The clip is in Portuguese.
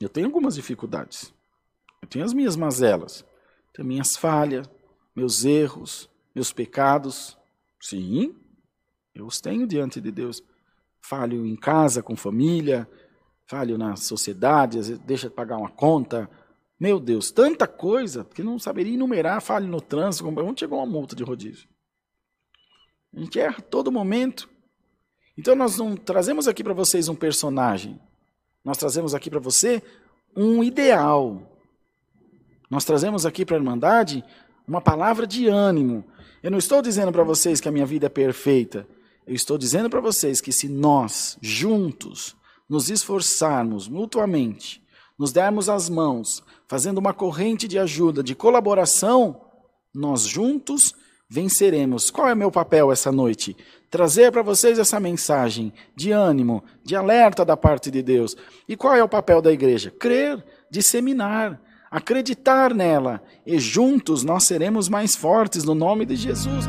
Eu tenho algumas dificuldades. Eu tenho as minhas mazelas. Tenho minhas falhas, meus erros, meus pecados. Sim, eu os tenho diante de Deus. Falho em casa, com família, falho na sociedade, às vezes deixa de pagar uma conta. Meu Deus, tanta coisa que não saberia enumerar. Falho no trânsito. Onde chegou uma multa de rodízio? A gente erra todo momento. Então nós não trazemos aqui para vocês um personagem. Nós trazemos aqui para você um ideal. Nós trazemos aqui para a Irmandade uma palavra de ânimo. Eu não estou dizendo para vocês que a minha vida é perfeita. Eu estou dizendo para vocês que se nós, juntos, nos esforçarmos mutuamente, nos dermos as mãos, fazendo uma corrente de ajuda, de colaboração, nós juntos venceremos. Qual é o meu papel essa noite? Trazer para vocês essa mensagem de ânimo, de alerta da parte de Deus. E qual é o papel da igreja? Crer, disseminar, acreditar nela, e juntos nós seremos mais fortes no nome de Jesus.